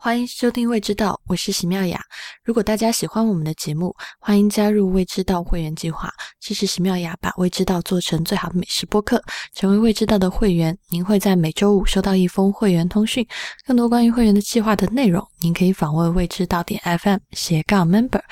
欢迎收听《未知道》，我是席妙雅。如果大家喜欢我们的节目，欢迎加入未知道会员计划，支持席妙雅把未知道做成最好的美食播客。成为未知道的会员，您会在每周五收到一封会员通讯。更多关于会员的计划的内容，您可以访问未知道点 FM 斜杠 Member。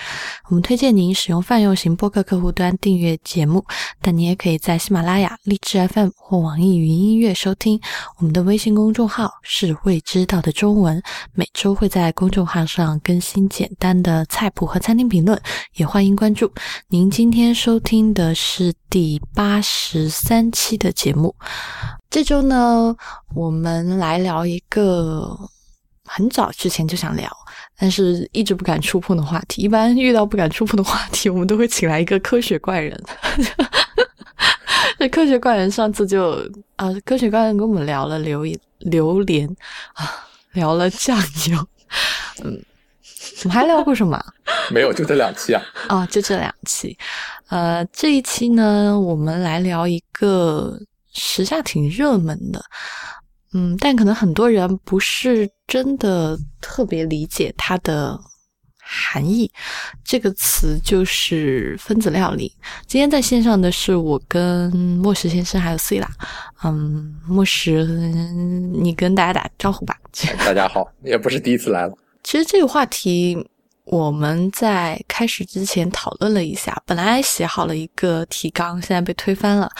我们推荐您使用泛用型播客客户端订阅节目，但你也可以在喜马拉雅、荔枝 FM 或网易云音乐收听。我们的微信公众号是未知道的中文，每周会在公众号上更新简单的菜谱和餐厅评论，也欢迎关注。您今天收听的是第八十三期的节目。这周呢，我们来聊一个很早之前就想聊，但是一直不敢触碰的话题。一般遇到不敢触碰的话题，我们都会请来一个科学怪人。那 科学怪人上次就啊，科学怪人跟我们聊了榴榴莲啊，聊了酱油，嗯，我们还聊过什么？没有，就这两期啊。哦，就这两期。呃，这一期呢，我们来聊一个时下挺热门的，嗯，但可能很多人不是真的特别理解它的含义。这个词就是分子料理。今天在线上的是我跟莫石先生还有 C 啦，嗯，莫石，你跟大家打招呼吧。大家好，也不是第一次来了。其实这个话题我们在开始之前讨论了一下，本来写好了一个提纲，现在被推翻了。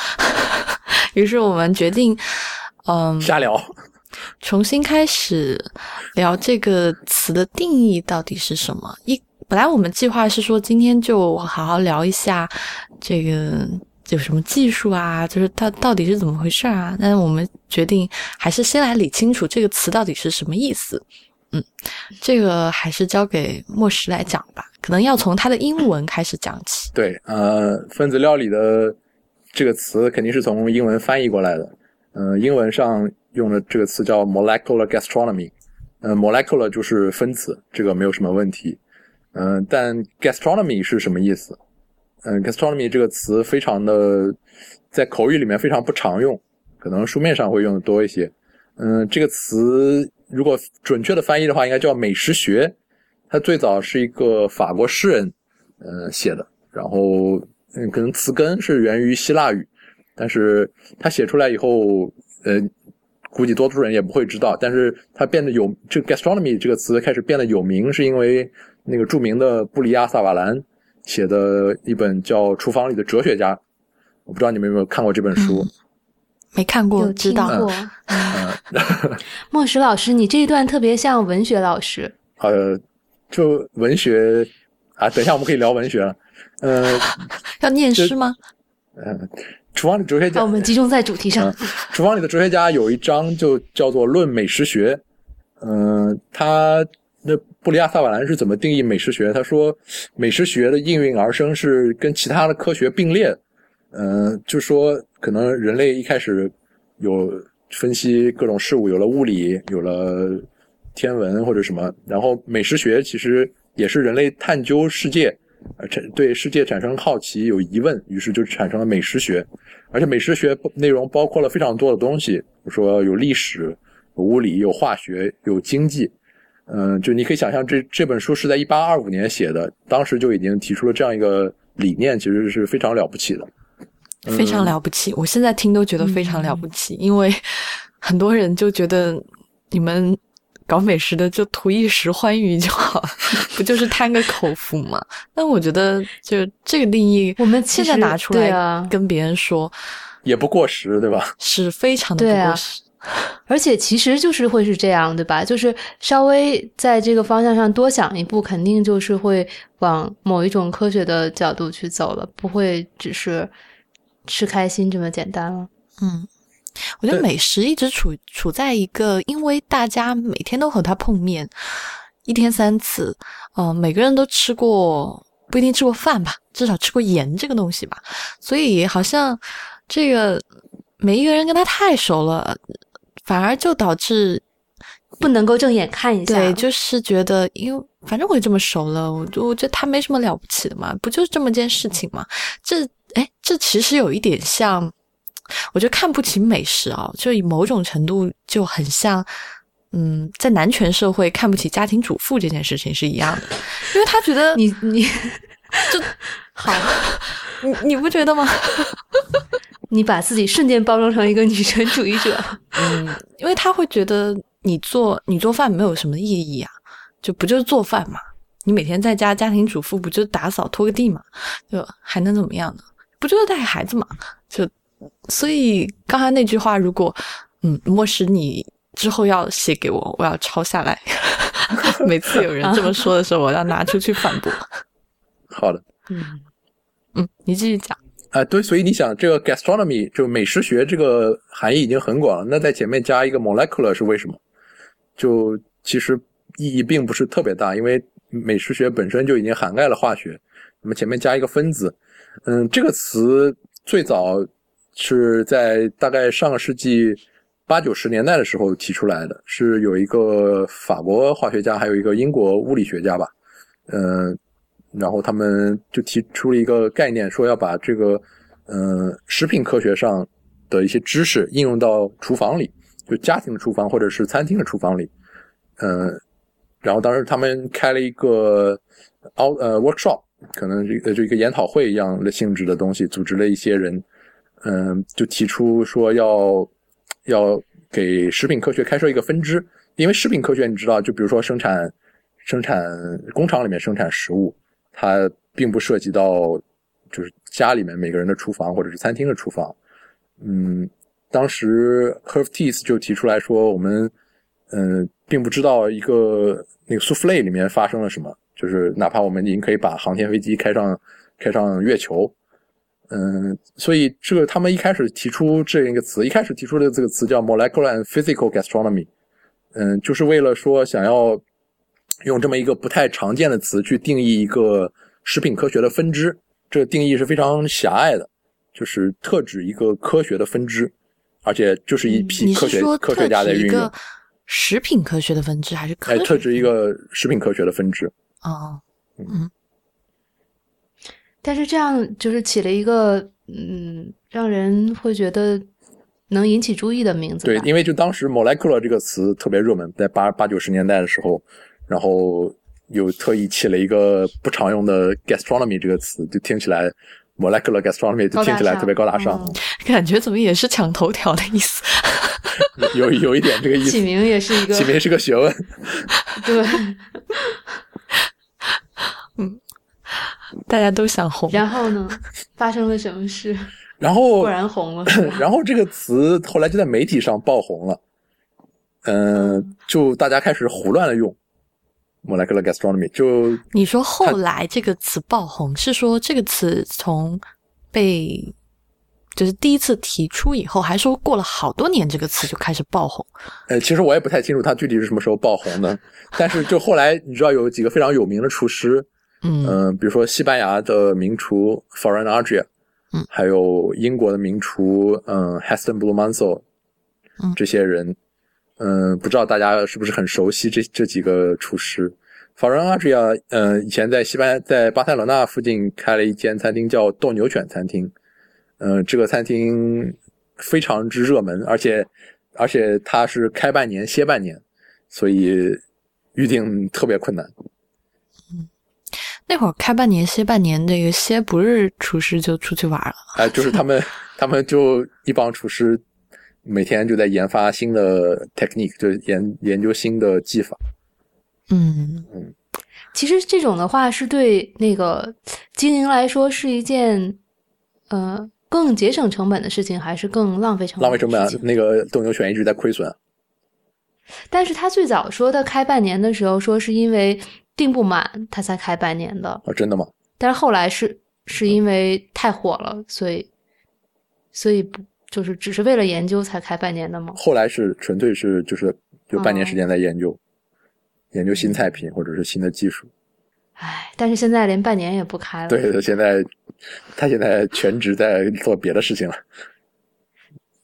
于是我们决定，嗯，瞎聊，重新开始聊这个词的定义到底是什么。一本来我们计划是说今天就好好聊一下这个有什么技术啊，就是它到底是怎么回事啊。但是我们决定还是先来理清楚这个词到底是什么意思。嗯，这个还是交给莫石来讲吧，可能要从它的英文开始讲起。对，呃，分子料理的这个词肯定是从英文翻译过来的。呃，英文上用的这个词叫 molecular gastronomy。呃，molecular 就是分子，这个没有什么问题。嗯，但 gastronomy 是什么意思？嗯，gastronomy 这个词非常的在口语里面非常不常用，可能书面上会用的多一些。嗯，这个词。如果准确的翻译的话，应该叫美食学。它最早是一个法国诗人，呃写的。然后，嗯，可能词根是源于希腊语，但是他写出来以后，呃，估计多数人也不会知道。但是他变得有这个 gastronomy 这个词开始变得有名，是因为那个著名的布里亚萨瓦兰写的一本叫《厨房里的哲学家》。我不知道你们有没有看过这本书。没看过，知道过。莫石老师，你这一段特别像文学老师。呃，就文学啊，等一下我们可以聊文学了。呃，要念诗吗？嗯，厨房里哲学家。我们集中在主题上。厨房里的哲学家有一章就叫做《论美食学》。嗯，他那布里亚萨瓦兰是怎么定义美食学？他说，美食学的应运而生是跟其他的科学并列。嗯，就说可能人类一开始有分析各种事物，有了物理，有了天文或者什么，然后美食学其实也是人类探究世界，呃，产对世界产生好奇、有疑问，于是就产生了美食学。而且美食学内容包括了非常多的东西，比如说有历史、有物理、有化学、有经济。嗯，就你可以想象，这这本书是在一八二五年写的，当时就已经提出了这样一个理念，其实是非常了不起的。非常了不起，我现在听都觉得非常了不起，因为 很多人就觉得你们搞美食的就图一时欢愉就好，不就是贪个口福嘛？但我觉得就这个定义，我们现在拿出来跟别人说，也不过时，对吧？是非常的不过时。而且其实就是会是这样，对吧？就是稍微在这个方向上多想一步，肯定就是会往某一种科学的角度去走了，不会只是。吃开心这么简单了，嗯，我觉得美食一直处处在一个，因为大家每天都和他碰面，一天三次，嗯，每个人都吃过，不一定吃过饭吧，至少吃过盐这个东西吧，所以好像这个每一个人跟他太熟了，反而就导致不能够正眼看一下，对，就是觉得，因为反正我也这么熟了，我我觉得他没什么了不起的嘛，不就是这么件事情嘛，这。哎，这其实有一点像，我觉得看不起美食啊，就以某种程度就很像，嗯，在男权社会看不起家庭主妇这件事情是一样的，因为他觉得你你就 好，你你不觉得吗？你把自己瞬间包装成一个女权主义者，嗯，因为他会觉得你做你做饭没有什么意义啊，就不就是做饭嘛？你每天在家家庭主妇不就打扫拖个地嘛？就还能怎么样呢？不就是带孩子嘛？就所以刚才那句话，如果嗯，莫使你之后要写给我，我要抄下来。每次有人这么说的时候，我要拿出去反驳。好的，嗯嗯，你继续讲。啊、对，所以你想，这个 gastronomy 就美食学这个含义已经很广了，那在前面加一个 molecular 是为什么？就其实意义并不是特别大，因为美食学本身就已经涵盖了化学，那么前面加一个分子，嗯，这个词最早是在大概上个世纪八九十年代的时候提出来的，是有一个法国化学家，还有一个英国物理学家吧，嗯、然后他们就提出了一个概念，说要把这个，嗯、食品科学上的一些知识应用到厨房里，就家庭的厨房或者是餐厅的厨房里，嗯、然后当时他们开了一个 out 呃 workshop，可能这个就一个研讨会一样的性质的东西，组织了一些人，嗯、就提出说要要给食品科学开设一个分支，因为食品科学你知道，就比如说生产生产工厂里面生产食物，它并不涉及到就是家里面每个人的厨房或者是餐厅的厨房。嗯，当时 Herv Tees 就提出来说，我们嗯、并不知道一个那个 souffle 里面发生了什么，就是哪怕我们已经可以把航天飞机开上开上月球。嗯，所以这个他们一开始提出这样一个词，一开始提出的这个词叫 molecular and physical gastronomy，嗯，就是为了说想要用这么一个不太常见的词去定义一个食品科学的分支，这个定义是非常狭隘的，就是特指一个科学的分支，而且就是一批科学、科学家在运用特指一个，食品科学的分支还是科哎，学？特指一个食品科学的分支。哦，但是这样就是起了一个嗯，让人会觉得能引起注意的名字。对，因为就当时 molecular 这个词特别热门，在八八九十年代的时候，然后又特意起了一个不常用的 gastronomy 这个词，就听起来 molecular gastronomy 就听起来特别高大上，嗯感觉怎么也是抢头条的意思？有有一点这个意思起。名也是一个起名是个学问，对，大家都想红。然后呢，发生了什么事？然后 果然红了，然后这个词后来就在媒体上爆红了，嗯、就大家开始胡乱的用 molecular gastronomy，就 你说后来这个词爆红，是说这个词从被就是第一次提出以后，还说过了好多年，这个词就开始爆红？呃，其实我也不太清楚它具体是什么时候爆红的，但是就后来你知道有几个非常有名的厨师，嗯嗯、比如说西班牙的名厨 Ferran Adria，嗯还有英国的名厨嗯、Heston Blumenthal，嗯这些人，嗯、不知道大家是不是很熟悉这这几个厨师。Ferran Adria，嗯、以前在西班牙在巴塞罗那附近开了一间餐厅叫斗牛犬餐厅，嗯、这个餐厅非常之热门，而且而且它是开半年歇半年，所以预定特别困难。那会儿开半年歇半年，这个歇不是厨师就出去玩了。哎，就是他们，他们就一帮厨师，每天就在研发新的 technique，就研研究新的技法。嗯，其实这种的话是对那个经营来说是一件呃更节省成本的事情，还是更浪费成本？浪费成本啊，。那个斗牛犬一直在亏损。但是他最早说的开半年的时候，说是因为订不满他才开半年的，啊，真的吗？但是后来是是因为太火了，所以所以不就是只是为了研究才开半年的吗？后来是纯粹是就是有半年时间在研究，研究新菜品或者是新的技术。唉，但是现在连半年也不开了。对的，现在他现在全职在做别的事情了。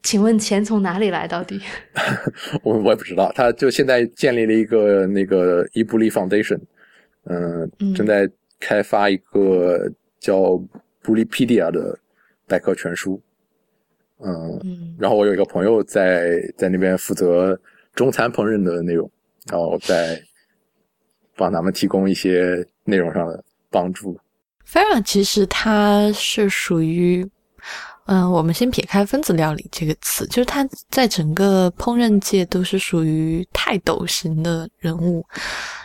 请问钱从哪里来？到底？我我也不知道，他就现在建立了一个那个伊布利 Foundation，嗯、嗯正在开发一个叫 Bulipedia 的百科全书，嗯，嗯然后我有一个朋友在在那边负责中餐烹饪的内容，然后在帮他们提供一些内容上的帮助。Farah 其实它是属于，嗯、我们先撇开分子料理这个词，就是它在整个烹饪界都是属于泰斗型的人物。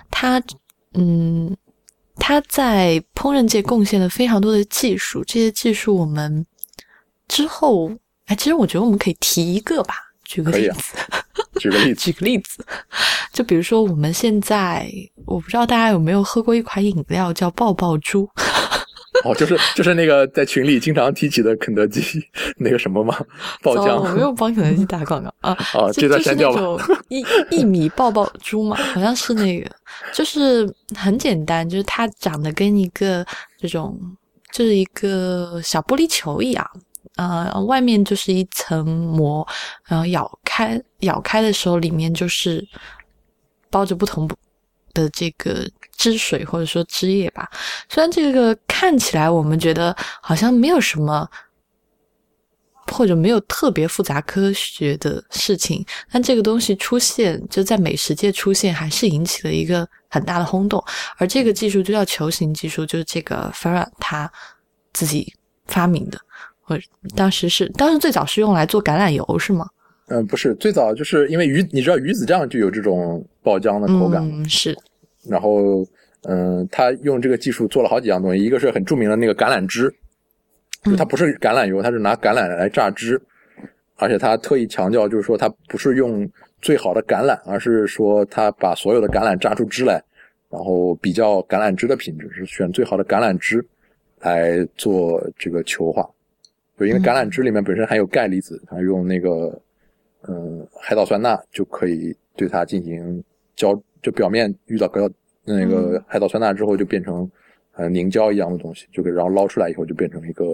他，嗯，他在烹饪界贡献了非常多的技术，这些技术我们之后，哎，其实我觉得我们可以提一个吧，举个例子。举个例子，举个例子，就比如说我们现在，我不知道大家有没有喝过一款饮料叫爆爆珠，哦，就是就是那个在群里经常提起的肯德基那个什么吗，爆浆我没有帮肯德基打广告啊。哦，这段就是删掉吧。那种一一米爆爆珠嘛，好像是那个，就是很简单，就是它长得跟一个这种，就是一个小玻璃球一样，呃，外面就是一层膜，然后咬开咬开的时候，里面就是包着不同的这个汁水或者说汁液吧。虽然这个看起来我们觉得好像没有什么。或者没有特别复杂科学的事情，但这个东西出现就在美食界出现，还是引起了一个很大的轰动。而这个技术就叫球形技术，就是这个 Ferran 他自己发明的，或者当时是当时最早是用来做橄榄油是吗？嗯，不是，最早就是因为鱼，你知道鱼子酱就有这种爆浆的口感，嗯，是，然后嗯，他用这个技术做了好几样东西，一个是很著名的那个橄榄汁，就它不是橄榄油，它是拿橄榄来榨汁，而且他特意强调就是说他不是用最好的橄榄，而是说他把所有的橄榄榨出汁来，然后比较橄榄汁的品质，是选最好的橄榄汁来做这个球化。就因为橄榄汁里面本身含有钙离子，他用那个嗯海藻酸钠就可以对它进行胶，就表面遇到个那个海藻酸钠之后就变成呃凝胶一样的东西，就给然后捞出来以后就变成一个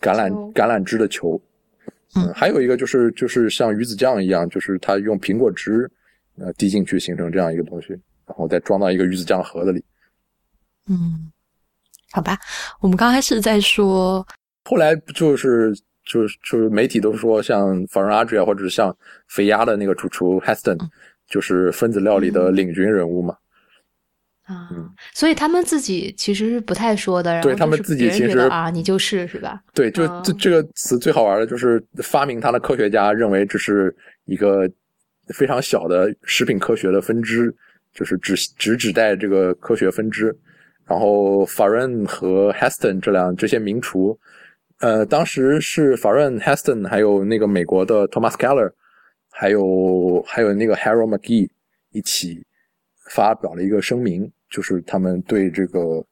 橄榄橄榄汁的球。嗯还有一个就是就是像鱼子酱一样，就是它用苹果汁呃滴进去形成这样一个东西，然后再装到一个鱼子酱盒子里。嗯，好吧，我们刚开始在说，后来就是就是就是媒体都说像法伦阿吉亚或者是像肥鸭的那个主厨 Heston，、就是分子料理的领军人物嘛。啊嗯，所以他们自己其实是不太说的，然后对他们自己其实啊，你就是是吧？对，就嗯这这个词最好玩的就是发明它的科学家认为这是一个非常小的食品科学的分支，就是只只指代这个科学分支。然后法润和 Heston 这两这些名厨，呃，当时是法润、Heston 还有那个美国的 Thomas Keller，还有还有那个 Harold McGee 一起发表了一个声明，就是他们对这个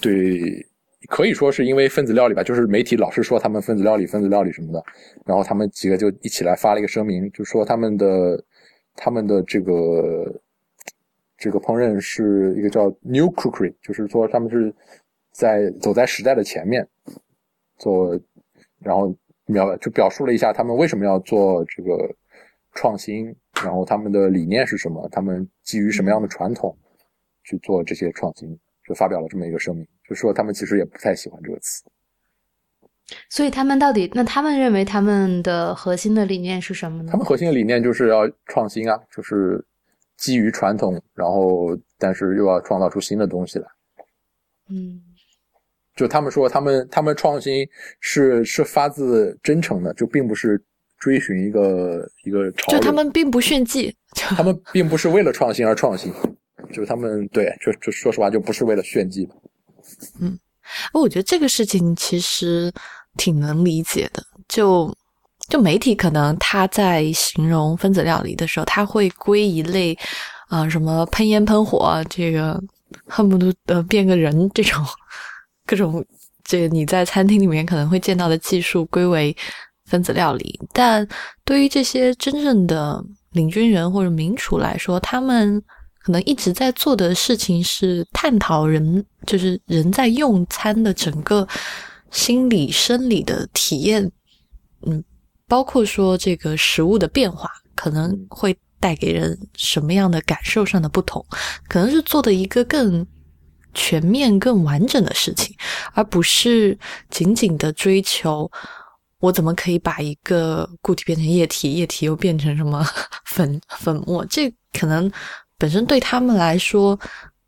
对可以说是因为分子料理吧，就是媒体老是说他们分子料理、分子料理什么的，然后他们几个就一起来发了一个声明，就说他们的他们的这个这个烹饪是一个叫 New Cookery，就是说他们是在走在时代的前面做，然后描就表述了一下他们为什么要做这个创新，然后他们的理念是什么，他们基于什么样的传统去做这些创新，就发表了这么一个声明，就说他们其实也不太喜欢这个词。所以他们到底，那他们认为他们的核心的理念是什么呢他？们核心的理念就是要创新啊，就是基于传统，然后但是又要创造出新的东西来。嗯就他们说，他们他们创新是是发自真诚的，就并不是追寻一个一个潮流就。他们并不炫技，就他们并不是为了创新而创新，就是他们对，就就说实话，就不是为了炫技嗯。我觉得这个事情其实挺能理解的。就就媒体可能他在形容分子料理的时候，他会归一类啊、呃什么喷烟喷火，这个恨不得呃变个人这种各种这个你在餐厅里面可能会见到的技术归为分子料理，但对于这些真正的领军人或者名厨来说，他们可能一直在做的事情是探讨人，就是人在用餐的整个心理、生理的体验，嗯，包括说这个食物的变化，可能会带给人什么样的感受上的不同，可能是做的一个更全面、更完整的事情，而不是仅仅的追求我怎么可以把一个固体变成液体，液体又变成什么 粉粉末？这可能本身对他们来说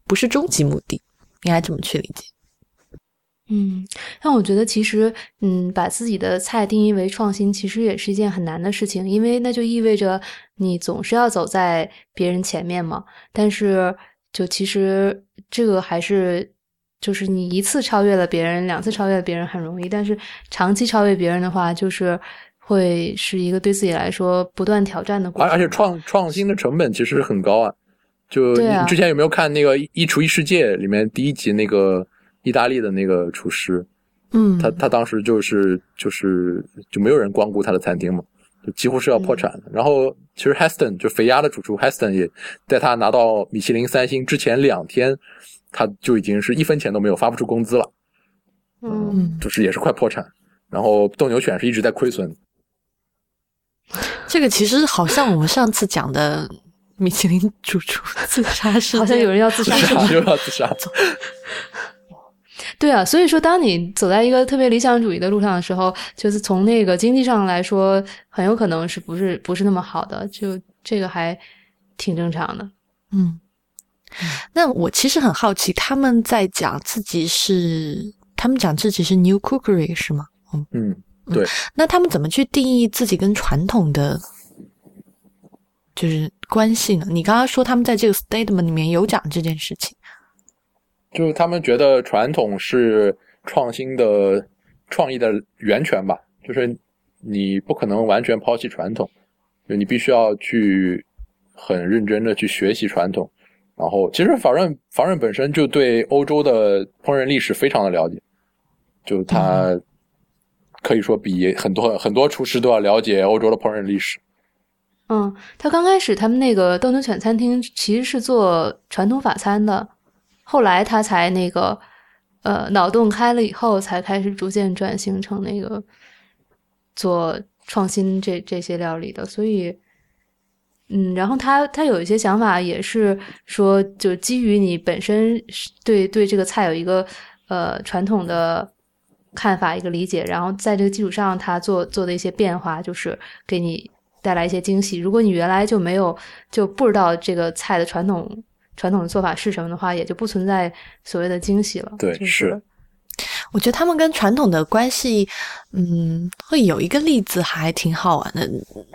不是终极目的，应该这么去理解。嗯，但我觉得其实，嗯，把自己的菜定义为创新，其实也是一件很难的事情，因为那就意味着你总是要走在别人前面嘛。但是，就其实这个还是，就是你一次超越了别人，两次超越了别人很容易，但是长期超越别人的话，就是会是一个对自己来说不断挑战的过程。而而且创创新的成本其实很高啊。就你之前有没有看那个《一厨一世界》里面第一集那个？意大利的那个厨师，嗯，他他当时就是就是就没有人光顾他的餐厅嘛，就几乎是要破产的。然后其实 Heston 就肥鸭的主厨 Heston 也在他拿到米其林三星之前两天，他就已经是一分钱都没有发不出工资了，嗯，就是也是快破产。然后斗牛犬是一直在亏损。这个其实好像我们上次讲的米其林主厨自杀事好像有人要自杀，又要自杀。对啊，所以说，当你走在一个特别理想主义的路上的时候，就是从那个经济上来说，很有可能是不是不是那么好的，就这个还挺正常的。嗯，那我其实很好奇，他们在讲自己是，他们讲自己是 New Cookery 是吗？嗯嗯，对。那他们怎么去定义自己跟传统的就是关系呢？你刚刚说他们在这个 statement 里面有讲这件事情。就是他们觉得传统是创新的创意的源泉吧，就是你不可能完全抛弃传统，就你必须要去很认真的去学习传统。然后，其实法润法润本身就对欧洲的烹饪历史非常的了解，就他可以说比很多很多厨师都要了解欧洲的烹饪历史。嗯，他刚开始他们那个斗牛犬餐厅其实是做传统法餐的。后来他才那个，呃，脑洞开了以后，才开始逐渐转型成那个做创新这这些料理的。所以，嗯，然后他他有一些想法，也是说，就基于你本身对对这个菜有一个呃传统的看法、一个理解，然后在这个基础上，他做做的一些变化，就是给你带来一些惊喜。如果你原来就没有就不知道这个菜的传统。传统的做法是什么的话，也就不存在所谓的惊喜了。对，是。我觉得他们跟传统的关系，嗯，会有一个例子还挺好玩的。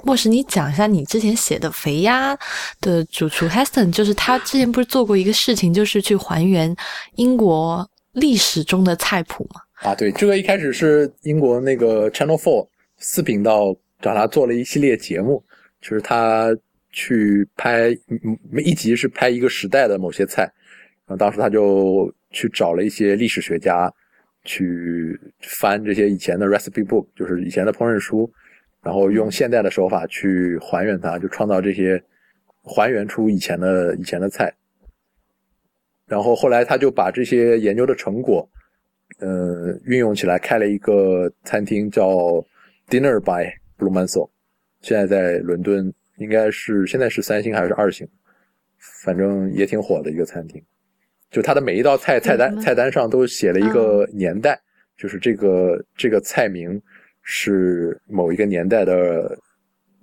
莫什，你讲一下你之前写的肥鸭的主厨 Heston，就是他之前不是做过一个事情，就是去还原英国历史中的菜谱嘛？啊，对，这个一开始是英国那个 Channel Four 四频道找他做了一系列节目，就是他。去拍，每一集是拍一个时代的某些菜，然后当时他就去找了一些历史学家，去翻这些以前的 recipe book，就是以前的烹饪书，然后用现代的手法去还原它，就创造这些，还原出以前的以前的菜。然后后来他就把这些研究的成果，呃，运用起来开了一个餐厅，叫 Dinner by Blue Man s o 现在在伦敦。应该是现在是三星还是二星，反正也挺火的一个餐厅。就它的每一道菜菜单菜单上都写了一个年代，就是这个这个菜名是某一个年代的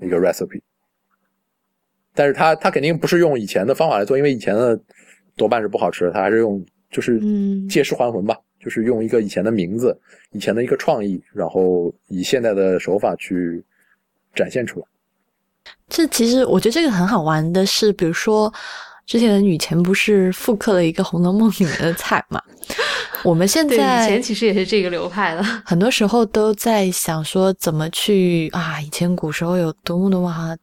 一个 recipe。但是它它肯定不是用以前的方法来做，因为以前的多半是不好吃的，它还是用就是借尸还魂吧，就是用一个以前的名字、以前的一个创意，然后以现在的手法去展现出来。这其实我觉得这个很好玩的是，比如说之前雨前不是复刻了一个《红楼梦》里面的菜嘛？我们现在以前其实也是这个流派的，很多时候都在想说怎么去啊，以前古时候有多么多么，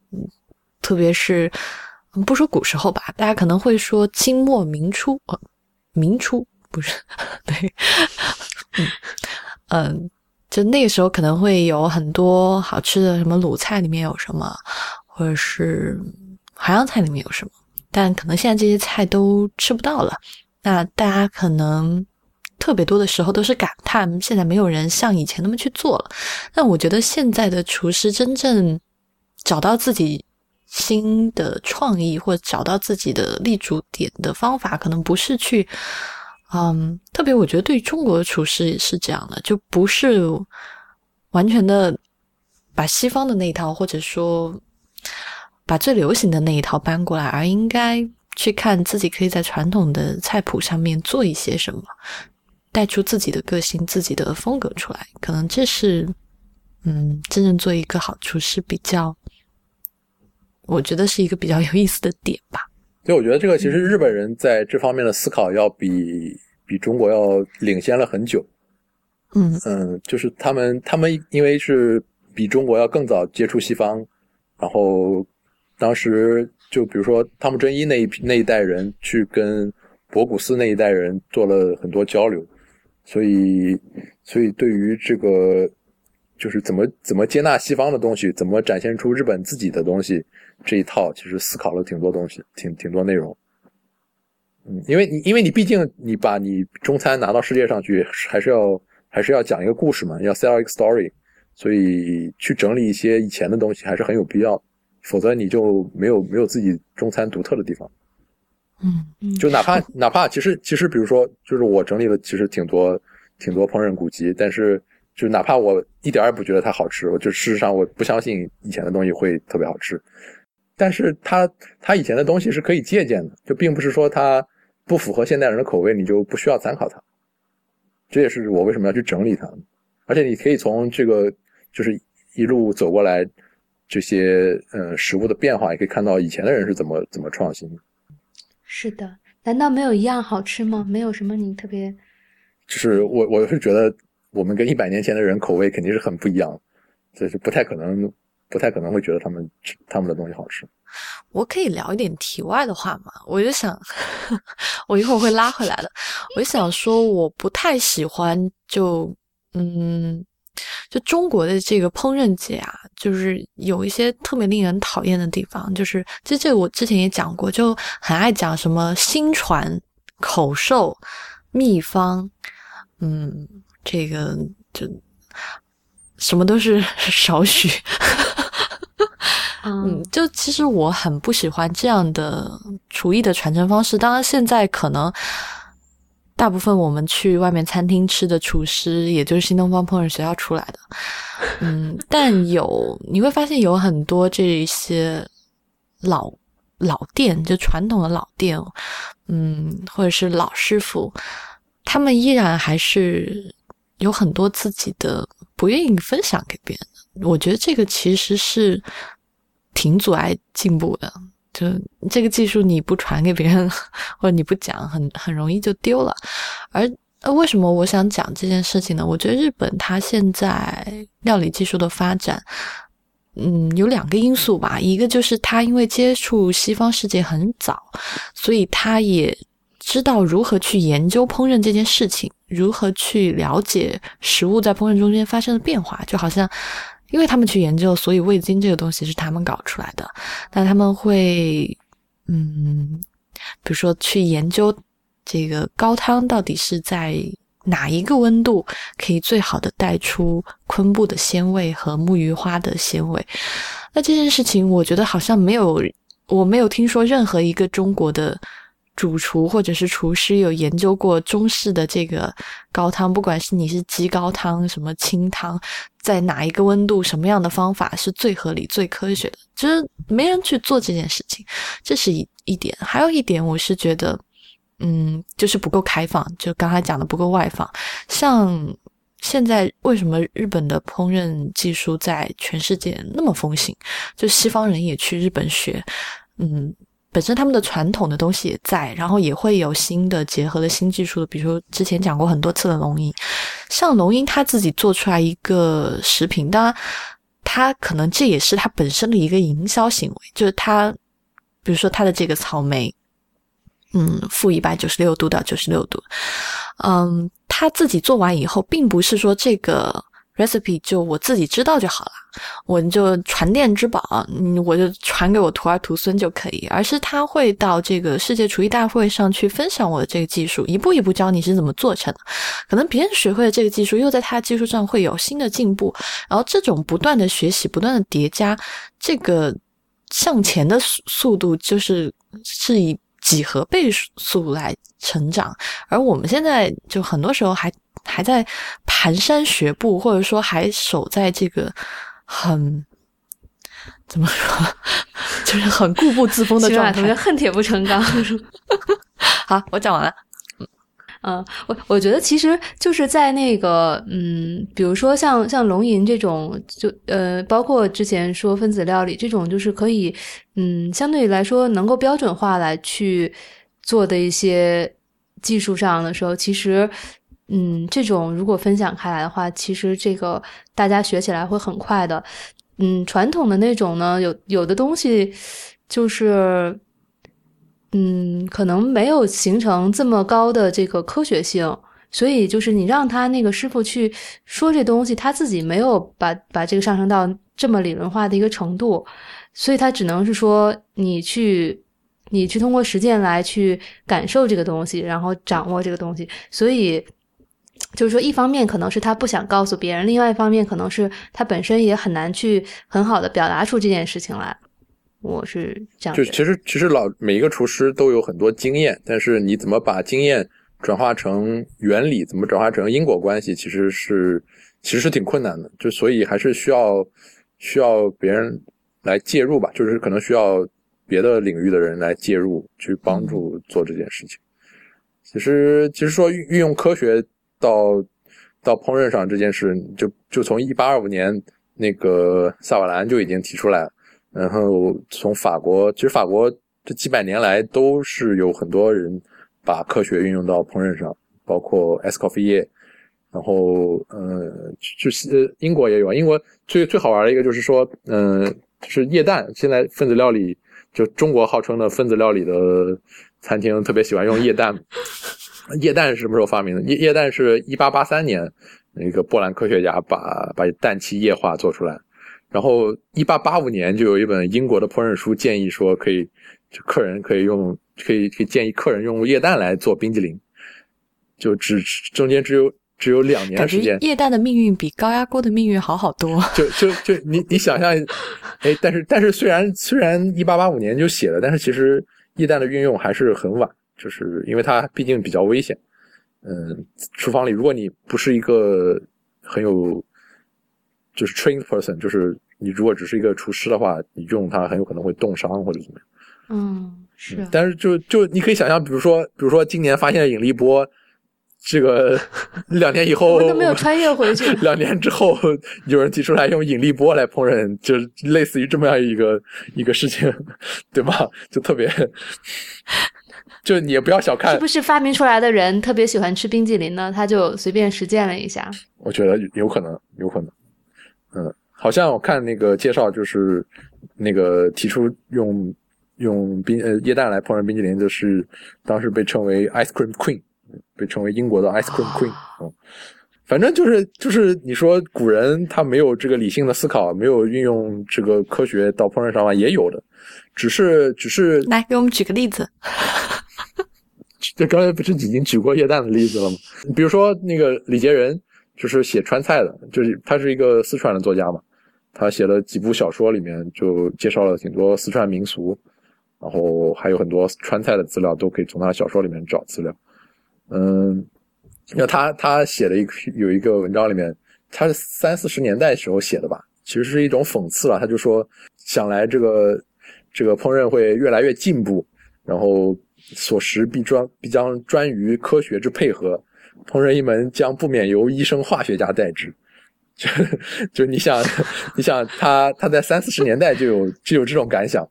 特别是不说古时候吧，大家可能会说清末明初，呃，明初不是 对，嗯，就那个时候可能会有很多好吃的，什么鲁菜里面有什么。或者是淮扬菜里面有什么，但可能现在这些菜都吃不到了。那大家可能特别多的时候都是感叹，现在没有人像以前那么去做了。那我觉得现在的厨师真正找到自己新的创意，或者找到自己的立足点的方法，可能不是去，嗯，特别我觉得对于中国的厨师也是这样的，就不是完全的把西方的那一套，或者说把最流行的那一套搬过来，而应该去看自己可以在传统的菜谱上面做一些什么，带出自己的个性、自己的风格出来。可能这是，嗯，真正做一个好厨师比较，我觉得是一个比较有意思的点吧。所以我觉得这个其实日本人在这方面的思考要比比中国要领先了很久。嗯嗯，就是他们他们因为是比中国要更早接触西方，然后当时就比如说汤姆真一那一批那一代人去跟博古斯那一代人做了很多交流，所以所以对于这个就是怎么怎么接纳西方的东西，怎么展现出日本自己的东西这一套，其实思考了挺多东西，挺挺多内容。嗯，因为你因为你毕竟你把你中餐拿到世界上去，还是要。还是要讲一个故事嘛，要 sell 一个 story，所以去整理一些以前的东西还是很有必要，否则你就没有没有自己中餐独特的地方。嗯，就哪怕 哪怕其实其实比如说，就是我整理了其实挺多挺多烹饪古籍，但是就哪怕我一点也不觉得它好吃，我就事实上我不相信以前的东西会特别好吃，但是它它以前的东西是可以借鉴的，就并不是说它不符合现代人的口味，你就不需要参考它。这也是我为什么要去整理它，而且你可以从这个就是一路走过来，这些呃食物的变化，也可以看到以前的人是怎么怎么创新。是的，难道没有一样好吃吗？没有什么你特别？就是我我是觉得我们跟一百年前的人口味肯定是很不一样，所以是不太可能不太可能会觉得他们他们的东西好吃。我可以聊一点题外的话嘛？我就想，我一会儿会拉回来的。我就想说，我不太喜欢，就嗯，就中国的这个烹饪界啊，就是有一些特别令人讨厌的地方。就是其实这我之前也讲过，就很爱讲什么新传、口授、秘方，嗯，这个就什么都是 少许。嗯，就其实我很不喜欢这样的厨艺的传承方式。当然，现在可能大部分我们去外面餐厅吃的厨师，也就是新东方烹饪学校出来的。嗯，但有你会发现有很多这些老老店，就传统的老店，嗯，或者是老师傅，他们依然还是有很多自己的不愿意分享给别人。我觉得这个其实是。挺阻碍进步的，就这个技术你不传给别人，或者你不讲，很很容易就丢了。而为什么我想讲这件事情呢？我觉得日本它现在料理技术的发展，嗯，有两个因素吧。一个就是它因为接触西方世界很早，所以它也知道如何去研究烹饪这件事情，如何去了解食物在烹饪中间发生的变化，就好像。因为他们去研究，所以味精这个东西是他们搞出来的。那他们会，嗯，比如说去研究这个高汤到底是在哪一个温度可以最好的带出昆布的鲜味和木鱼花的鲜味。那这件事情，我觉得好像没有，我没有听说任何一个中国的。主厨或者是厨师有研究过中式的这个高汤，不管是你是鸡高汤、什么清汤，在哪一个温度、什么样的方法是最合理、最科学的，就是没人去做这件事情，这是一一点。还有一点，我是觉得，嗯，就是不够开放，就刚才讲的不够外放。像现在为什么日本的烹饪技术在全世界那么风行？就西方人也去日本学，嗯。本身他们的传统的东西也在，然后也会有新的结合的新技术的，比如说之前讲过很多次的龙吟，像龙吟他自己做出来一个食品，当然他可能这也是他本身的一个营销行为，就是他比如说他的这个草莓，嗯，负一百九十六度到九十六度，嗯，他自己做完以后，并不是说这个。Recipe 就我自己知道就好了，我就传殿之宝，嗯，我就传给我徒儿徒孙就可以。而是他会到这个世界厨艺大会上去分享我的这个技术，一步一步教你是怎么做成的。可能别人学会了这个技术，又在他的技术上会有新的进步。然后这种不断的学习、不断的叠加，这个向前的速速度就是是以几何倍速来成长。而我们现在就很多时候还。还在蹒跚学步，或者说还守在这个很怎么说，就是很固步自封的状态。恨铁不成钢。好，我讲完了。嗯，我我觉得其实就是在那个，嗯，比如说像像龙吟这种，就呃，包括之前说分子料理这种，就是可以，嗯，相对于来说能够标准化来去做的一些技术上的时候，其实，嗯，这种如果分享开来的话，其实这个大家学起来会很快的。嗯，传统的那种呢，有有的东西就是。嗯，可能没有形成这么高的这个科学性，所以就是你让他那个师傅去说这东西，他自己没有把把这个上升到这么理论化的一个程度，所以他只能是说你去你去通过实践来去感受这个东西，然后掌握这个东西。所以就是说，一方面可能是他不想告诉别人，另外一方面可能是他本身也很难去很好的表达出这件事情来。我是这样，就其实其实老每一个厨师都有很多经验，但是你怎么把经验转化成原理，怎么转化成因果关系，其实是其实是挺困难的。就所以还是需要需要别人来介入吧，就是可能需要别的领域的人来介入，去帮助做这件事情。其实其实说运用科学到到烹饪上这件事，就就从一八二五年那个萨瓦兰就已经提出来。然后从法国，其实法国这几百年来都是有很多人把科学运用到烹饪上，包括 Escoffier。然后，呃，就是英国也有，英国最最好玩的一个就是说，嗯，就是液氮。现在分子料理，就中国号称的分子料理的餐厅，特别喜欢用液氮。液氮是什么时候发明的？液液氮是一八八三年，那个波兰科学家把把氮气液化做出来。然后，一八八五年就有一本英国的烹饪书建议说，可以就客人可以用，可以可以建议客人用液氮来做冰激凌，就只中间只有只有两年时间。液氮的命运比高压锅的命运好好多。就就就你你想象，哎，但是但是虽然虽然一八八五年就写了，但是其实液氮的运用还是很晚，就是因为它毕竟比较危险。嗯，厨房里如果你不是一个很有就是 trained person，就是。你如果只是一个厨师的话，你用它很有可能会冻伤或者怎么样。嗯，是。但是就就你可以想象，比如说，比如说今年发现引力波，这个 两年以后我都没有穿越回去。两年之后，有人提出来用引力波来烹饪，就是类似于这么样一个一个事情，对吧？就特别，就你也不要小看。是不是发明出来的人特别喜欢吃冰激凌呢？他就随便实践了一下。我觉得有可能，有可能，嗯。好像我看那个介绍，就是那个提出用用冰呃液氮来烹饪冰淇淋，就是当时被称为 ice cream queen，被称为英国的 ice cream queen。嗯，反正就是就是你说古人他没有这个理性的思考，没有运用这个科学到烹饪上嘛，也有的，只是只是来给我们举个例子。这刚才不是已经举过液氮的例子了吗？比如说那个李杰仁，就是写川菜的，就是他是一个四川的作家嘛。他写了几部小说，里面就介绍了挺多四川民俗，然后还有很多川菜的资料，都可以从他小说里面找资料。嗯，那他他写了一有一个文章里面，他是三四十年代时候写的吧，其实是一种讽刺了。他就说，想来这个这个烹饪会越来越进步，然后所食必专必将专于科学之配合，烹饪一门将不免由医生化学家代之。就就你想，你想他他在三四十年代就有就有这种感想。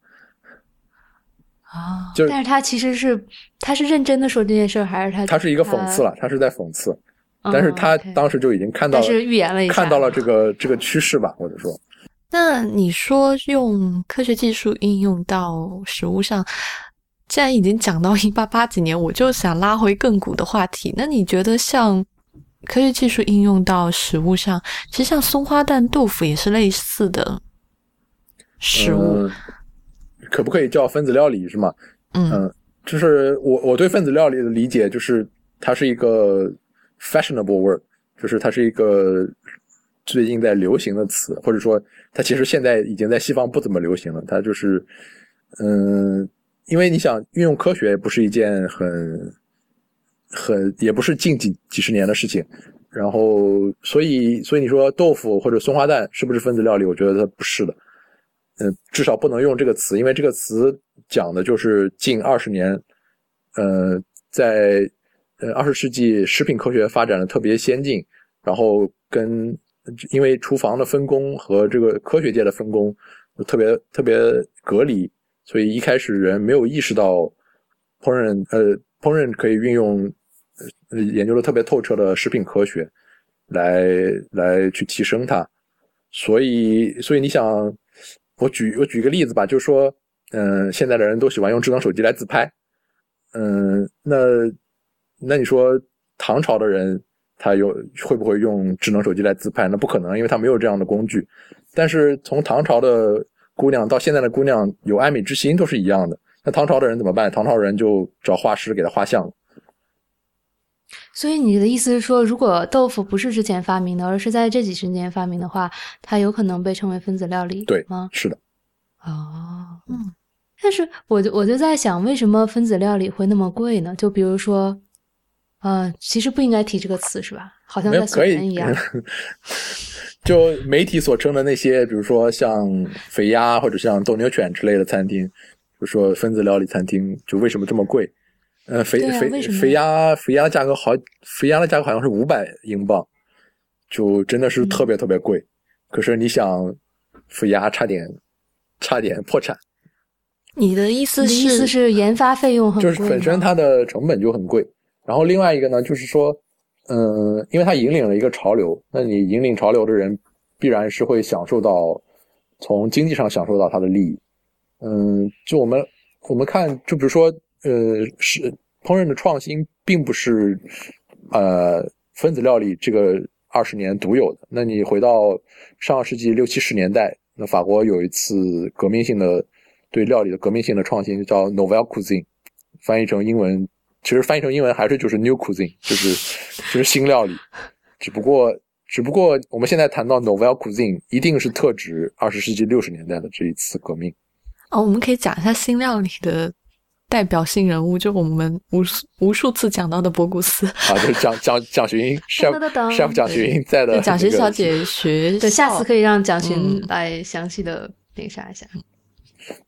啊，就但是他其实是他是认真的说这件事儿，还是他他是一个讽刺了，他是在讽刺，但是他当时就已经看到了，是预言了一下，看到了这个这个趋势吧，或者说，那你说用科学技术应用到食物上，既然已经讲到一八八几年，我就想拉回更古的话题，那你觉得像？科学技术应用到食物上，其实像松花蛋豆腐也是类似的食物。可不可以叫分子料理是吗？嗯，就是我我对分子料理的理解就是它是一个 fashionable word，就是它是一个最近在流行的词，或者说它其实现在已经在西方不怎么流行了。它就是嗯，因为你想运用科学也不是一件很。很也不是近几几十年的事情，然后所以所以你说豆腐或者松花蛋是不是分子料理？我觉得它不是的。嗯，至少不能用这个词，因为这个词讲的就是近二十年，呃，在呃二十世纪食品科学发展的特别先进，然后跟因为厨房的分工和这个科学界的分工特别特别隔离，所以一开始人没有意识到烹饪呃烹饪可以运用呃研究的特别透彻的食品科学来来去提升它，所以所以你想。我举我举个例子吧，就是说，嗯，现在的人都喜欢用智能手机来自拍，嗯，那那你说唐朝的人他有会不会用智能手机来自拍？那不可能，因为他没有这样的工具。但是从唐朝的姑娘到现在的姑娘有爱美之心都是一样的。那唐朝的人怎么办？唐朝人就找画师给他画像。所以你的意思是说，如果豆腐不是之前发明的，而是在这几十年发明的话，它有可能被称为分子料理，对吗？是的。哦，嗯。但是我就我就在想，为什么分子料理会那么贵呢？就比如说，呃，其实不应该提这个词，是吧？好像在损人一样。就媒体所称的那些，比如说像肥鸭或者像斗牛犬之类的餐厅，比如说分子料理餐厅就为什么这么贵？呃，肥肥肥鸭肥鸭的价格好，肥鸭的价格好像是五百英镑，就真的是特别特别贵。可是你想，肥鸭差点差点破产。你的意思是？意思是研发费用很贵？就是本身它的成本就很贵。然后另外一个呢，就是说，嗯，因为它引领了一个潮流，那你引领潮流的人，必然是会享受到从经济上享受到它的利益。嗯，就我们我们看，就比如说。呃，是烹饪的创新，并不是呃分子料理这个二十年独有的。那你回到上世纪六七十年代，那法国有一次革命性的对料理的革命性的创新，叫 Novel Cuisine，翻译成英文，其实翻译成英文还是就是 New Cuisine，就是就是新料理。只不过只不过我们现在谈到 Nouvelle Cuisine，一定是特指二十世纪六十年代的这一次革命。哦，我们可以讲一下新料理的。代表性人物就我们无数无数次讲到的博古斯啊，就是蒋蒋蒋勋，chef chef 蒋勋在的蒋学小姐学，对，下次可以让蒋勋来详细的那啥一下。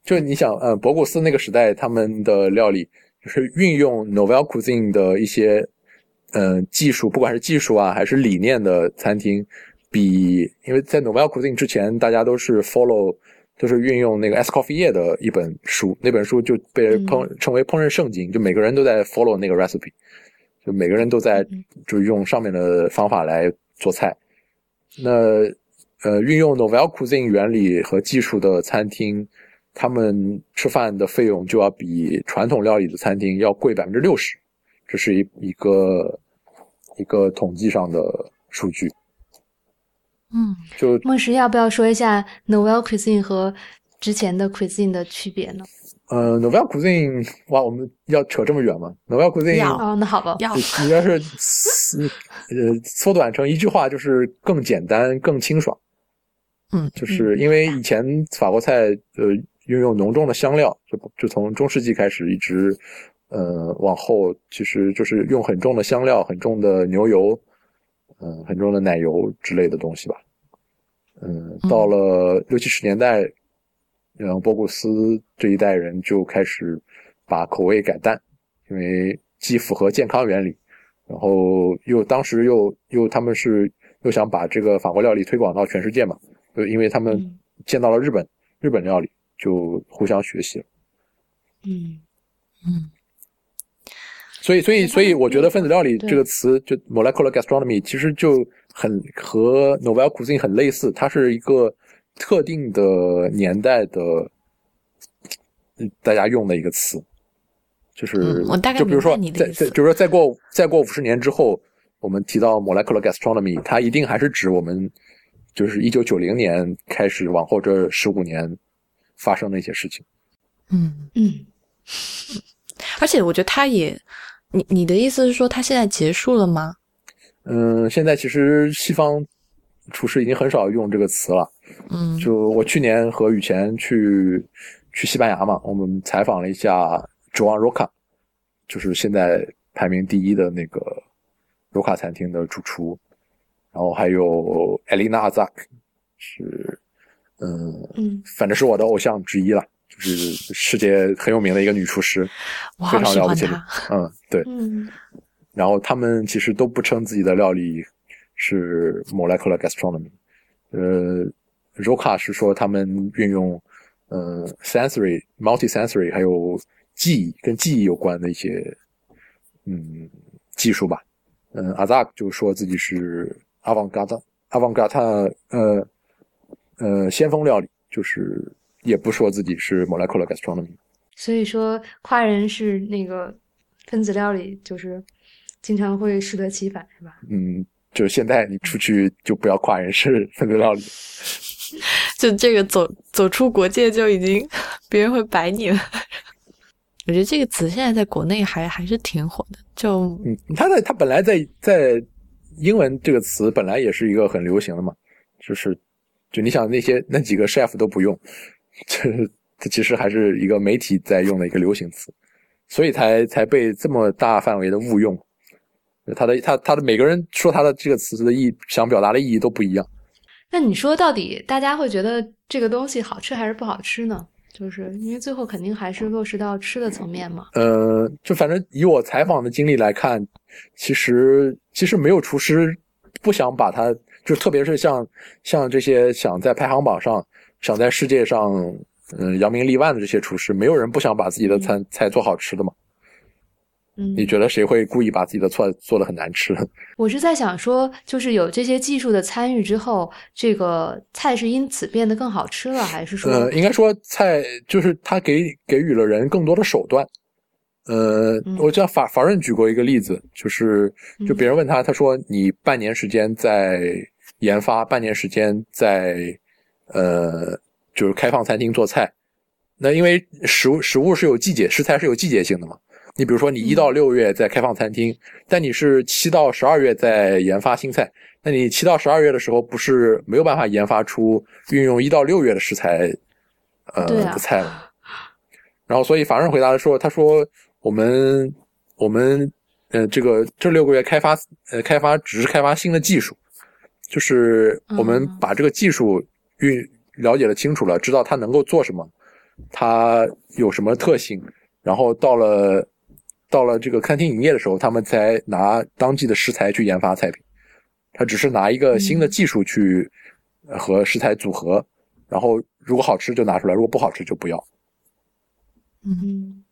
就你想，嗯，博古斯那个时代，他们的料理就是运用 Nouvelle Cuisine 的一些，嗯，技术，不管是技术啊还是理念的餐厅，比因为在 Nouvelle Cuisine 之前，大家都是 follow。都是运用那个 Escoffier 的一本书，那本书就被烹称为烹饪圣经，就每个人都在 follow 那个 recipe，就每个人都在就用上面的方法来做菜。那呃，运用 Nouvelle Cuisine 原理和技术的餐厅，他们吃饭的费用就要比传统料理的餐厅要贵百分之六十，这是一一个一个统计上的数据。嗯，就孟石要不要说一下 Nouvelle Cuisine 和之前的 Cuisine 的区别呢？呃，Nouvelle Cuisine，哇，我们要扯这么远吗？Nouvelle Cuisine，哦，那好吧，要你要是 呃缩短成一句话，就是更简单、更清爽。嗯，就是因为以前法国菜呃运用浓重的香料，就就从中世纪开始一直呃往后，其实就是用很重的香料、很重的牛油。嗯，很重的奶油之类的东西吧。嗯，到了六七十年代，嗯，波古斯这一代人就开始把口味改淡，因为既符合健康原理，然后又当时又又他们是又想把这个法国料理推广到全世界嘛，就因为他们见到了日本日本料理，就互相学习了。嗯嗯。所以，所以，所以，我觉得分子料理这个词，就 molecular gastronomy，其实就很和 Nouvelle Cuisine 很类似。它是一个特定的年代的，大家用的一个词，就是我大概就比如说，再再，就是说，再过再过五十年之后，我们提到 molecular gastronomy，它一定还是指我们就是一九九零年开始往后这十五年发生的一些事情。嗯嗯，而且我觉得他也。你你的意思是说，他现在结束了吗？嗯，现在其实西方厨师已经很少用这个词了。嗯，就我去年和雨前去去西班牙嘛，我们采访了一下 Joan Roca，就是现在排名第一的那个 Roca 餐厅的主厨。然后还有 Elena Azak，是嗯嗯，反正是我的偶像之一了，就是世界很有名的一个女厨师，非常了不起的。。嗯，对。嗯然后他们其实都不称自己的料理是 molecular gastronomy。呃，Roca 是说他们运用呃 sensory、multi-sensory 还有记忆跟记忆有关的一些嗯技术吧。嗯，Azak 就说自己是 avant-garde avant-garde 呃呃先锋料理，就是也不说自己是 molecular gastronomy。所以说夸人是那个分子料理，就是经常会适得其反，是吧？嗯，就现在你出去就不要夸人是分子料理。就这个走走出国界就已经别人会摆你了。我觉得这个词现在在国内还还是挺火的，就嗯，他在它本来在在英文这个词本来也是一个很流行的嘛，就是就你想那些那几个 chef 都不用，这这其实还是一个媒体在用的一个流行词，所以才才被这么大范围的误用。他的他他的每个人说他的这个词的意义想表达的意义都不一样。那你说到底大家会觉得这个东西好吃还是不好吃呢？就是因为最后肯定还是落实到吃的层面嘛。呃，就反正以我采访的经历来看，其实其实没有厨师不想把它，就特别是像像这些想在排行榜上、想在世界上嗯、呃扬名立万的这些厨师，没有人不想把自己的餐菜做好吃的嘛。嗯，你觉得谁会故意把自己的菜做的很难吃？我是在想说，就是有这些技术的参与之后，这个菜是因此变得更好吃了，还是说，呃，应该说菜就是它给给予了人更多的手段。呃，嗯我像法法润举过一个例子，就是就别人问他，他说你半年时间在研发，半年时间在呃就是开放餐厅做菜，那因为食物食物是有季节，食材是有季节性的嘛。你比如说，你一到六月在开放餐厅，但你是七到十二月在研发新菜，那你七到十二月的时候不是没有办法研发出运用一到六月的食材，呃啊的菜吗？然后，所以法人回答说：“他说我们我们呃这个这六个月开发呃开发只是开发新的技术，就是我们嗯。把这个技术运了解的清楚了，知道它能够做什么，它有什么特性，然后到了到了这个餐厅营业的时候，他们才拿当季的食材去研发菜品。他只是拿一个新的技术去呃和食材组合，然后如果好吃就拿出来，如果不好吃就不要。嗯，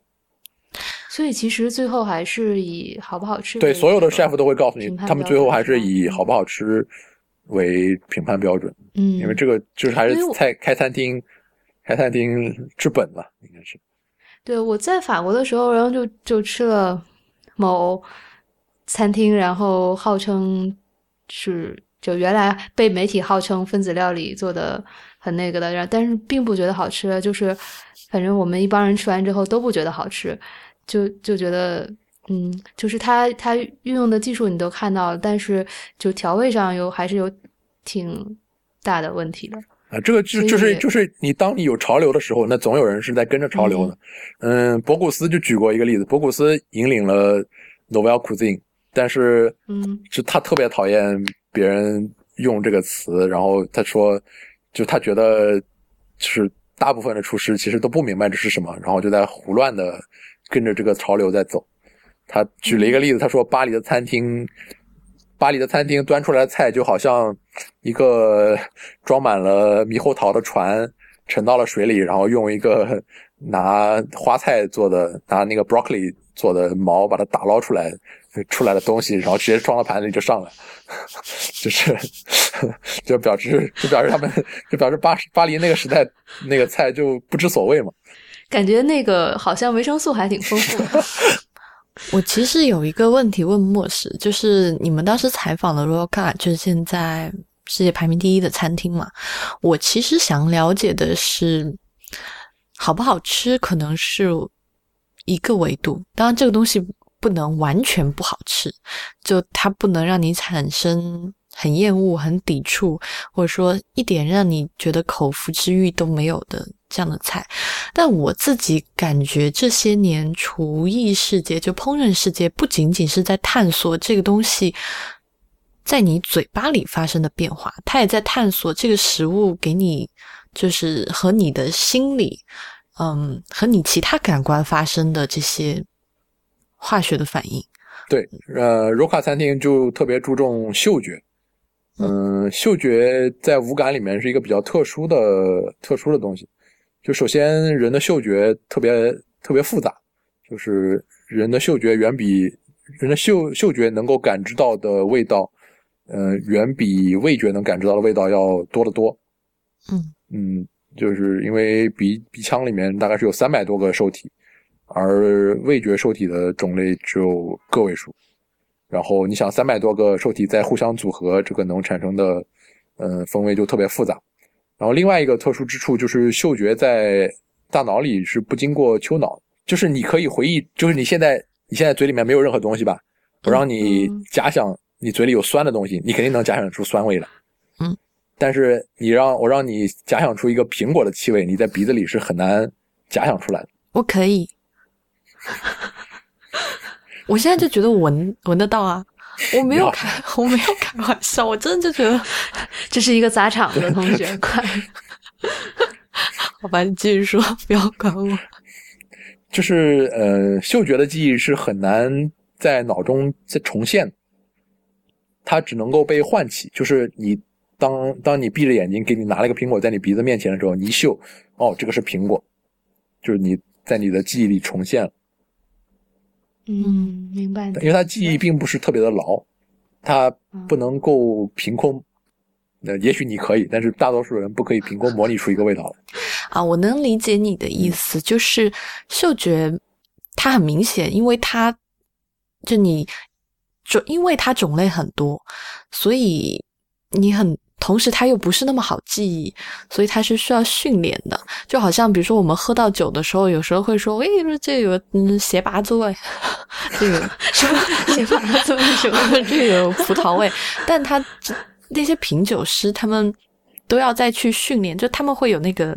所以其实最后还是以好不好吃对，所有的这个 chef 都会告诉你他们最后还是以好不好吃为评判标准，嗯，因为这个就是还是菜开餐厅开餐厅治本吧，应该是。对，我在法国的时候，然后就就吃了某餐厅，然后号称是就原来被媒体号称分子料理做的很那个的，然后但是并不觉得好吃，就是反正我们一帮人吃完之后都不觉得好吃，就就觉得嗯，就是它它运用的技术你都看到了，但是就调味上有还是有挺大的问题的。啊，这个就就是就是你当你有潮流的时候，那总有人是在跟着潮流的。嗯，博古斯就举过一个例子，博古斯引领了 Nouvelle Cuisine，但是嗯就他特别讨厌别人用这个词，然后他说，就他觉得就是大部分的厨师其实都不明白这是什么，然后就在胡乱的跟着这个潮流在走。他举了一个例子，他说巴黎的餐厅，巴黎的餐厅端出来的菜就好像一个 装满了猕猴桃的船沉到了水里，然后用一个 拿花菜做的、拿那个 broccoli 做的毛把它打捞出来出来的东西，然后直接装到盘子里就上来，就是就表示就表示他们就表示巴巴黎那个时代那个菜就不知所谓嘛。感觉那个好像维生素还挺丰富的。我其实有一个问题问莫石，就是你们当时采访的 Royal Car，就是现在世界排名第一的餐厅嘛。我其实想了解的是，好不好吃可能是一个维度，当然这个东西不能完全不好吃，就它不能让你产生很厌恶、很抵触，或者说一点让你觉得口腹之欲都没有的这样的菜。但我自己感觉这些年厨艺世界，就烹饪世界，不仅仅是在探索这个东西在你嘴巴里发生的变化，它也在探索这个食物给你就是和你的心理，嗯，和你其他感官发生的这些化学的反应。对，呃，柔卡餐厅就特别注重嗅觉。嗯，嗅觉在五感里面是一个比较特殊的、特殊的东西。就首先，人的嗅觉特别特别复杂，就是人的嗅觉远比人的嗅嗅觉能够感知到的味道，呃，远比味觉能感知到的味道要多得多。嗯嗯，就是因为鼻鼻腔里面大概是有三百多个受体，而味觉受体的种类只有个位数。然后你想，三百多个受体在互相组合，这个能产生的，呃，风味就特别复杂。然后另外一个特殊之处就是嗅觉在大脑里是不经过丘脑，就是你可以回忆，就是你现在你现在嘴里面没有任何东西吧，我让你假想你嘴里有酸的东西，你肯定能假想出酸味来。嗯，但是你让我让你假想出一个苹果的气味，你在鼻子里是很难假想出来的。我可以。我现在就觉得闻闻得到啊！我没有开，我没有开玩笑，我真的就觉得 这是一个砸场子的同学，快！好吧，你继续说，不要管我。就是呃，嗅觉的记忆是很难在脑中再重现，它只能够被唤起。就是你当当你闭着眼睛，给你拿了一个苹果在你鼻子面前的时候，你一嗅，哦，这个是苹果，就是你在你的记忆里重现了。嗯，明白。因为他记忆并不是特别的牢，他不能够凭空。那也许你可以，但是大多数人不可以凭空模拟出一个味道来。啊，我能理解你的意思，就是嗅觉它很明显，因为它就你种，因为它种类很多，所以你很。同时，它又不是那么好记忆，所以它是需要训练的。就好像，比如说，我们喝到酒的时候，有时候会说：“哎，这有嗯，斜拔子味，这个什么 斜拔子味，什么这个葡萄味。”但他那些品酒师，他们都要再去训练，就他们会有那个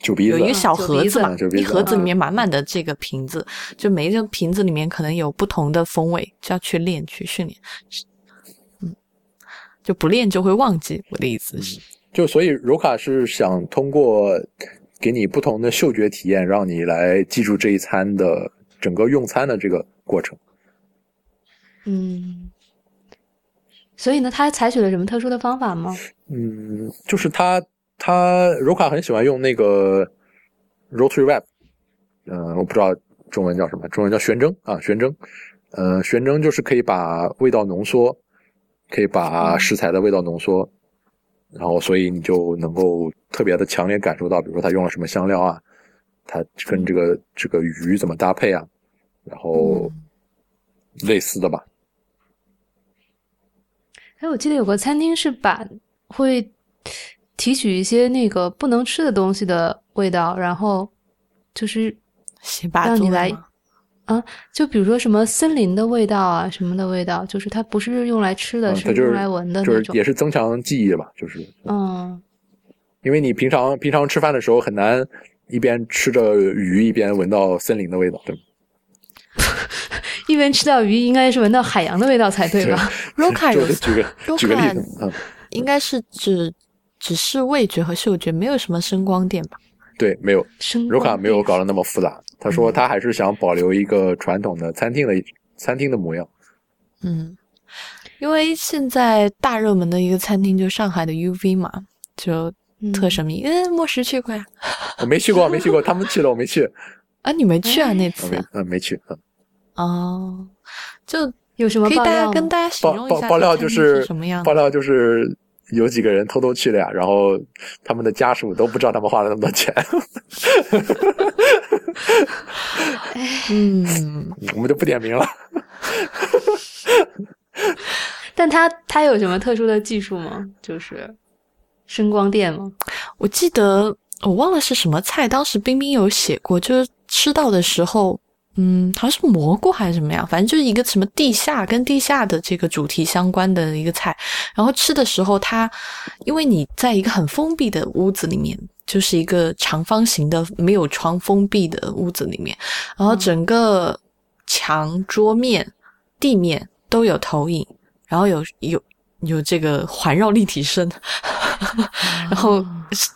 酒鼻子，有一个小盒子嘛，一盒子里面满满的这个瓶子，就每一个瓶子里面可能有不同的风味，就要去练去训练。就不练就会忘记，我的意思是，就所以柔卡是想通过给你不同的嗅觉体验，让你来记住这一餐的整个用餐的这个过程。嗯，所以呢，他采取了什么特殊的方法吗？嗯，就是他他柔卡很喜欢用那个 rotary web，嗯，我不知道中文叫什么，中文叫旋蒸啊，旋蒸，呃，旋蒸就是可以把味道浓缩。可以把食材的味道浓缩，然后所以你就能够特别的强烈感受到，比如说它用了什么香料啊，它跟这个这个鱼怎么搭配啊，然后类似的吧。哎，我记得有个餐厅是把会提取一些那个不能吃的东西的味道，然后就是让你来。啊，就比如说什么森林的味道啊，什么的味道，就是它不是用来吃的，是用来闻的那种，也是增强记忆吧，就是。嗯。因为你平常平常吃饭的时候很难一边吃着鱼一边闻到森林的味道，对吗？一边吃到鱼，应该是闻到海洋的味道才对吧？Roca 有举个举个例子，嗯，应该是只只是味觉和嗅觉，没有什么声光电吧？对，没有。Roca 没有搞得那么复杂。他说他还是想保留一个传统的餐厅的餐厅的模样。嗯，因为现在大热门的一个餐厅就上海的 UV 嘛，就特神秘。嗯，莫石去过呀？我没去过，没去过，他们去了，我没去。啊，你没去啊？那次？嗯，没去。嗯。哦，就有什么可以大家跟大家形容一下爆料就是什么样？爆料就是。有几个人偷偷去了呀，然后他们的家属都不知道他们花了那么多钱。嗯，我们就不点名了。但他他有什么特殊的技术吗？就是声光电吗？我记得我忘了是什么菜，当时冰冰有写过，就是吃到的时候。嗯，好像是蘑菇还是什么呀，反正就是一个什么地下跟地下的这个主题相关的一个菜。然后吃的时候，它因为你在一个很封闭的屋子里面，就是一个长方形的没有窗封闭的屋子里面，然后整个墙、桌面、地面都有投影，然后有有有这个环绕立体声，然后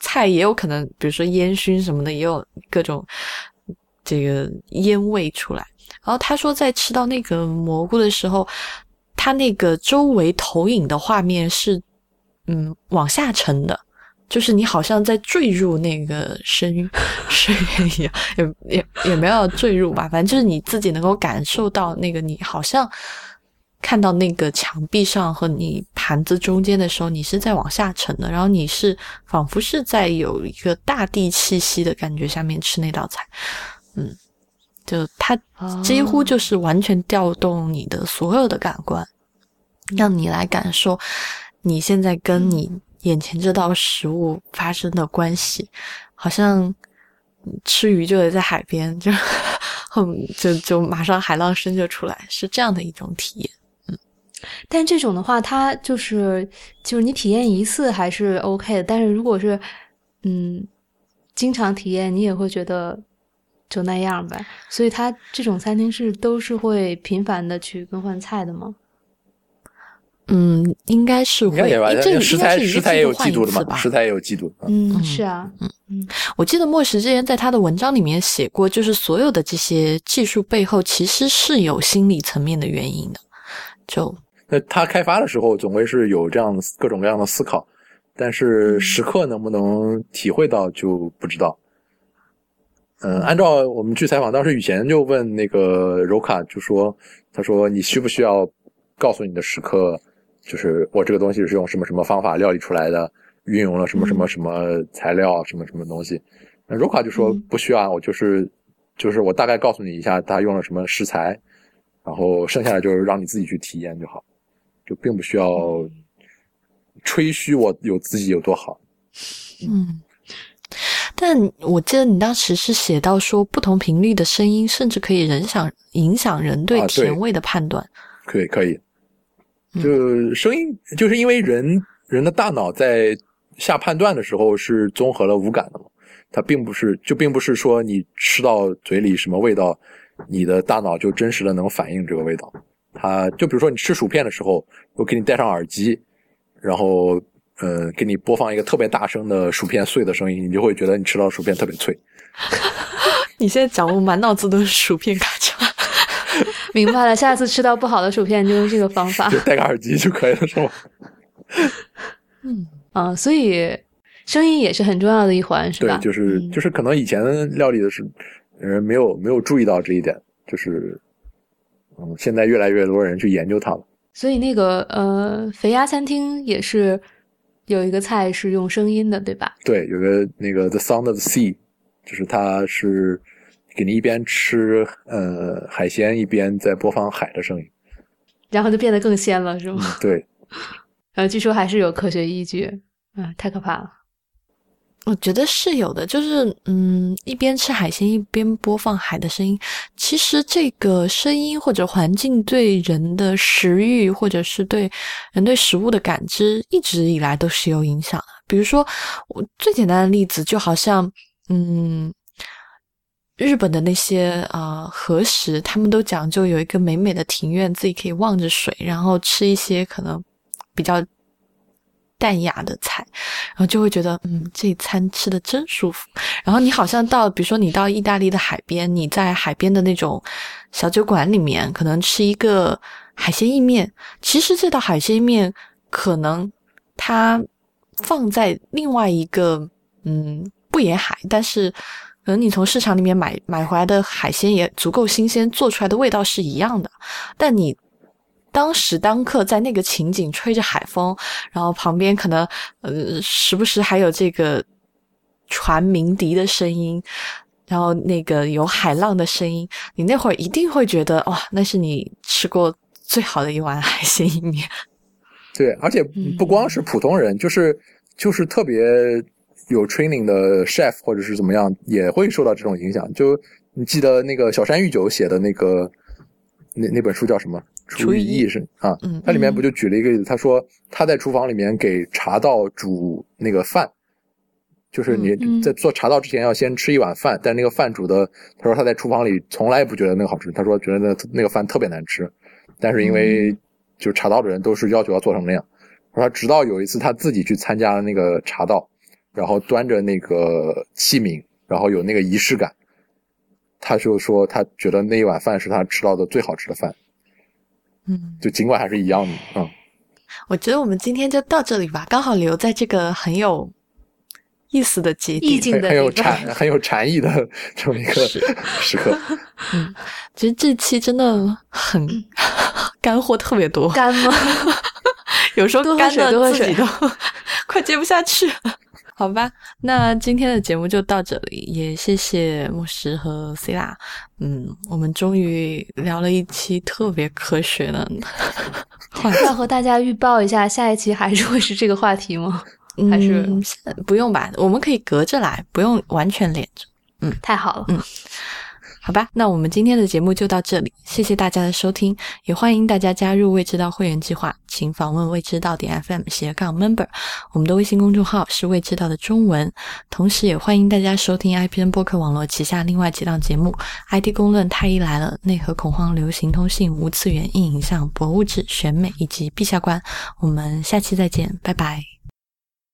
菜也有可能，比如说烟熏什么的，也有各种这个烟味出来。然后他说，在吃到那个蘑菇的时候，他那个周围投影的画面是嗯往下沉的，就是你好像在坠入那个深 深渊一样，也也也没有坠入吧，反正就是你自己能够感受到那个你好像。看到那个墙壁上和你盘子中间的时候，你是在往下沉的，然后你是仿佛是在有一个大地气息的感觉下面吃那道菜，嗯，就它几乎就是完全调动你的所有的感官，让你来感受你现在跟你眼前这道食物发生的关系，好像吃鱼就得在海边，就很 就就马上海浪声就出来，是这样的一种体验。但这种的话，它就是就是你体验一次还是 OK 的，但是如果是嗯经常体验，你也会觉得就那样呗。所以他这种餐厅是都是会频繁的去更换菜的吗？嗯，应该是会。这个食材食材也有季度的嘛？食材也有季度。嗯，是啊。嗯嗯，我记得莫石之前在他的文章里面写过，就是所有的这些技术背后其实是有心理层面的原因的，就。那他开发的时候总归是有这样各种各样的思考，但是时刻能不能体会到就不知道。嗯，按照我们去采访，当时雨贤就问那个柔卡，就说：“他说你需不需要告诉你的食客，就是我这个东西是用什么什么方法料理出来的，运用了什么什么什么材料，什么什么东西？”那柔卡就说：“不需要，我就是就是我大概告诉你一下，他用了什么食材，然后剩下的就是让你自己去体验就好。”就并不需要吹嘘我有自己有多好，嗯，但我记得你当时是写到说，不同频率的声音甚至可以影响影响人对甜味的判断。可以，可以，就声音，就是因为人人的大脑在下判断的时候是综合了五感的嘛，它并不是，就并不是说你吃到嘴里什么味道，你的大脑就真实的能反映这个味道。它就比如说你吃薯片的时候，我给你戴上耳机，然后呃给你播放一个特别大声的薯片碎的声音，你就会觉得你吃到薯片特别脆。你现在讲我满脑子都是薯片咔嚓。明白了，下次吃到不好的薯片就用这个方法，就戴个耳机就可以了，是吗？嗯啊，所以声音也是很重要的一环，是吧？对，就是就是可能以前料理的是人没有没有注意到这一点，就是。嗯，现在越来越多人去研究它了。所以那个呃，肥鸭餐厅也是有一个菜是用声音的，对吧？对，有个那个 The Sound of the Sea，就是它是给你一边吃呃海鲜，一边在播放海的声音，然后就变得更鲜了，是吗？对。呃，据说还是有科学依据，啊，太可怕了。我觉得是有的，就是嗯，一边吃海鲜一边播放海的声音，其实这个声音或者环境对人的食欲或者是对人对食物的感知一直以来都是有影响的。比如说，我最简单的例子就好像嗯，日本的那些啊和食，他们都讲究有一个美美的庭院，自己可以望着水，然后吃一些可能比较。淡雅的菜，然后就会觉得，嗯，这餐吃的真舒服。然后你好像到，比如说你到意大利的海边，你在海边的那种小酒馆里面，可能吃一个海鲜意面。其实这道海鲜意面可能它放在另外一个，嗯，不沿海，但是可能你从市场里面买买回来的海鲜也足够新鲜，做出来的味道是一样的。但你。当时当刻在那个情景，吹着海风，然后旁边可能呃时不时还有这个船鸣笛的声音，然后那个有海浪的声音，你那会儿一定会觉得哇，那是你吃过最好的一碗海鲜意面。对，而且不光是普通人，就是就是特别有 training 的 chef 或者是怎么样，也会受到这种影响。就你记得那个小山玉久写的那个那那本书叫什么？厨艺意识啊，他里面不就举了一个例子？他说他在厨房里面给茶道煮那个饭，就是你在做茶道之前要先吃一碗饭，但那个饭煮的，他说他在厨房里从来不觉得那个好吃，他说觉得那那个饭特别难吃，但是因为就茶道的人都是要求要做成那样，说他直到有一次他自己去参加了那个茶道，然后端着那个器皿，然后有那个仪式感，他就说他觉得那一碗饭是他吃到的最好吃的饭。嗯，就尽管还是一样的，嗯，我觉得我们今天就到这里吧，刚好留在这个很有意思的节点，意境的很有禅。很有禅意的这么一个 时刻。嗯其实这期真的很 干货特别多，干吗？有时候干的水多喝自己都快接不下去了。好吧，那今天的节目就到这里，也谢谢牧师和 C 啦。嗯，我们终于聊了一期特别科学的 话题。要和大家预报一下，下一期还是会是这个话题吗？还是嗯不用吧？我们可以隔着来，不用完全连着。嗯太好了。好吧，那我们今天的节目就到这里，谢谢大家的收听，也欢迎大家加入未知道会员计划，请访问未知道点 FM 斜杠 member，我们的微信公众号是未知道的中文，同时也欢迎大家收听 IPN 播客网络旗下另外几档节目：ID 公论、太医来了、内核恐慌、流行通信、无次元、硬影像、博物志、选美以及陛下观。我们下期再见，拜拜。